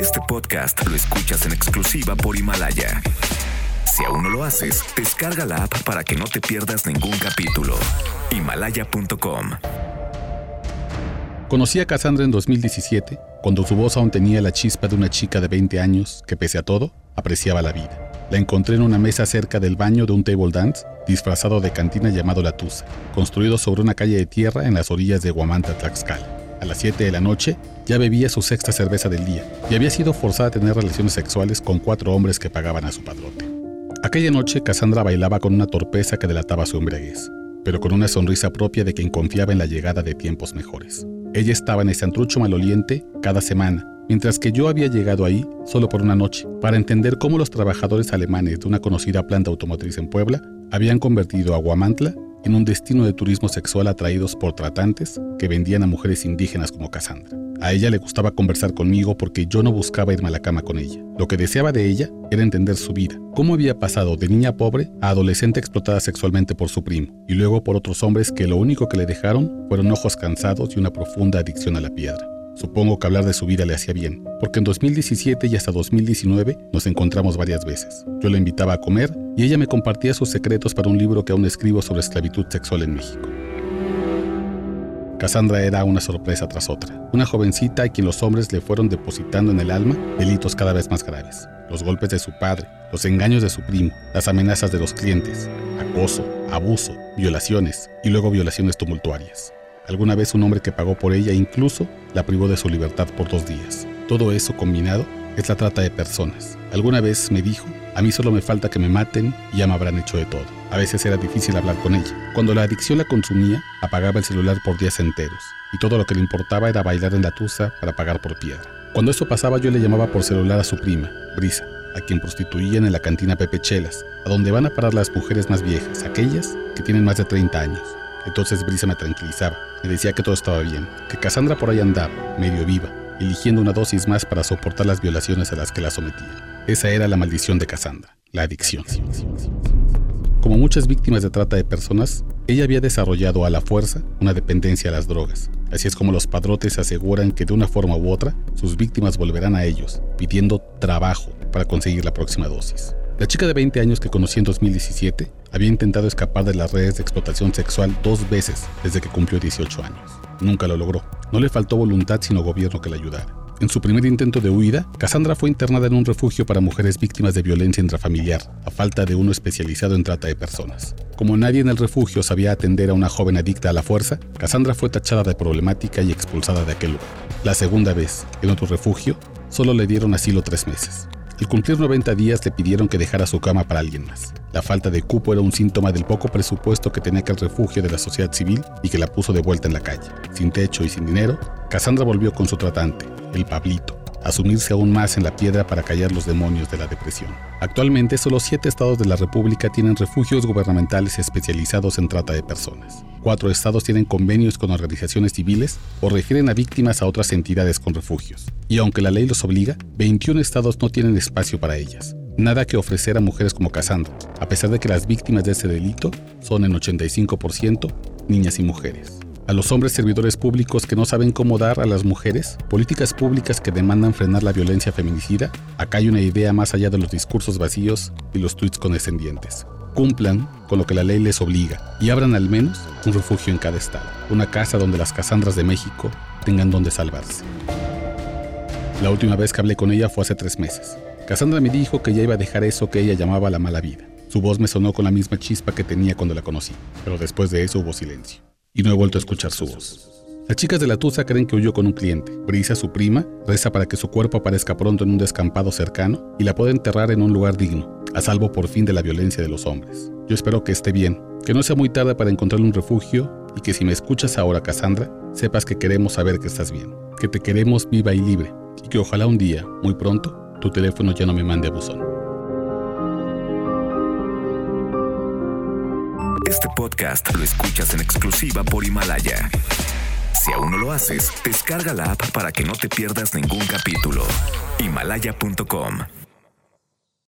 Este podcast lo escuchas en exclusiva por Himalaya. Si aún no lo haces, descarga la app para que no te pierdas ningún capítulo. Himalaya.com. Conocí a Cassandra en 2017, cuando su voz aún tenía la chispa de una chica de 20 años que, pese a todo, apreciaba la vida. La encontré en una mesa cerca del baño de un table dance disfrazado de cantina llamado La Tusa, construido sobre una calle de tierra en las orillas de Guamanta, Tlaxcala. A las 7 de la noche ya bebía su sexta cerveza del día y había sido forzada a tener relaciones sexuales con cuatro hombres que pagaban a su padrote. Aquella noche Cassandra bailaba con una torpeza que delataba su embriaguez, pero con una sonrisa propia de quien confiaba en la llegada de tiempos mejores. Ella estaba en ese antrucho maloliente cada semana, mientras que yo había llegado ahí solo por una noche, para entender cómo los trabajadores alemanes de una conocida planta automotriz en Puebla habían convertido a Guamantla en un destino de turismo sexual atraídos por tratantes que vendían a mujeres indígenas como Cassandra. A ella le gustaba conversar conmigo porque yo no buscaba irme a la cama con ella. Lo que deseaba de ella era entender su vida, cómo había pasado de niña pobre a adolescente explotada sexualmente por su primo, y luego por otros hombres que lo único que le dejaron fueron ojos cansados y una profunda adicción a la piedra. Supongo que hablar de su vida le hacía bien, porque en 2017 y hasta 2019 nos encontramos varias veces. Yo la invitaba a comer y ella me compartía sus secretos para un libro que aún escribo sobre esclavitud sexual en México. Cassandra era una sorpresa tras otra, una jovencita a quien los hombres le fueron depositando en el alma delitos cada vez más graves. Los golpes de su padre, los engaños de su primo, las amenazas de los clientes, acoso, abuso, violaciones y luego violaciones tumultuarias. Alguna vez un hombre que pagó por ella incluso la privó de su libertad por dos días. Todo eso combinado es la trata de personas. Alguna vez me dijo, a mí solo me falta que me maten y ya me habrán hecho de todo. A veces era difícil hablar con ella. Cuando la adicción la consumía, apagaba el celular por días enteros y todo lo que le importaba era bailar en la tusa para pagar por piedra. Cuando eso pasaba yo le llamaba por celular a su prima, Brisa, a quien prostituían en la cantina Pepe Chelas, a donde van a parar las mujeres más viejas, aquellas que tienen más de 30 años. Entonces Brisa me tranquilizaba, me decía que todo estaba bien, que Cassandra por ahí andaba, medio viva, eligiendo una dosis más para soportar las violaciones a las que la sometían. Esa era la maldición de Cassandra, la adicción. Como muchas víctimas de trata de personas, ella había desarrollado a la fuerza una dependencia a las drogas. Así es como los padrotes aseguran que de una forma u otra sus víctimas volverán a ellos, pidiendo trabajo para conseguir la próxima dosis. La chica de 20 años que conocí en 2017 había intentado escapar de las redes de explotación sexual dos veces desde que cumplió 18 años. Nunca lo logró. No le faltó voluntad sino gobierno que la ayudara. En su primer intento de huida, Cassandra fue internada en un refugio para mujeres víctimas de violencia intrafamiliar, a falta de uno especializado en trata de personas. Como nadie en el refugio sabía atender a una joven adicta a la fuerza, Cassandra fue tachada de problemática y expulsada de aquel lugar. La segunda vez, en otro refugio, solo le dieron asilo tres meses. Al cumplir 90 días le pidieron que dejara su cama para alguien más. La falta de cupo era un síntoma del poco presupuesto que tenía aquel refugio de la sociedad civil y que la puso de vuelta en la calle. Sin techo y sin dinero, Cassandra volvió con su tratante, el Pablito, a sumirse aún más en la piedra para callar los demonios de la depresión. Actualmente, solo siete estados de la República tienen refugios gubernamentales especializados en trata de personas. Cuatro estados tienen convenios con organizaciones civiles o refieren a víctimas a otras entidades con refugios. Y aunque la ley los obliga, 21 estados no tienen espacio para ellas. Nada que ofrecer a mujeres como Cassandra, a pesar de que las víctimas de ese delito son en 85% niñas y mujeres a los hombres servidores públicos que no saben cómo dar a las mujeres, políticas públicas que demandan frenar la violencia feminicida, acá hay una idea más allá de los discursos vacíos y los tweets condescendientes. Cumplan con lo que la ley les obliga y abran al menos un refugio en cada estado, una casa donde las Casandras de México tengan donde salvarse. La última vez que hablé con ella fue hace tres meses. Cassandra me dijo que ya iba a dejar eso que ella llamaba la mala vida. Su voz me sonó con la misma chispa que tenía cuando la conocí, pero después de eso hubo silencio y no he vuelto a escuchar su voz. Las chicas de la Tusa creen que huyó con un cliente. Brisa, su prima, reza para que su cuerpo aparezca pronto en un descampado cercano y la pueda enterrar en un lugar digno, a salvo por fin de la violencia de los hombres. Yo espero que esté bien, que no sea muy tarde para encontrarle un refugio y que si me escuchas ahora, Cassandra, sepas que queremos saber que estás bien, que te queremos viva y libre y que ojalá un día, muy pronto, tu teléfono ya no me mande a buzón. Este podcast lo escuchas en exclusiva por Himalaya. Si aún no lo haces, descarga la app para que no te pierdas ningún capítulo. Himalaya.com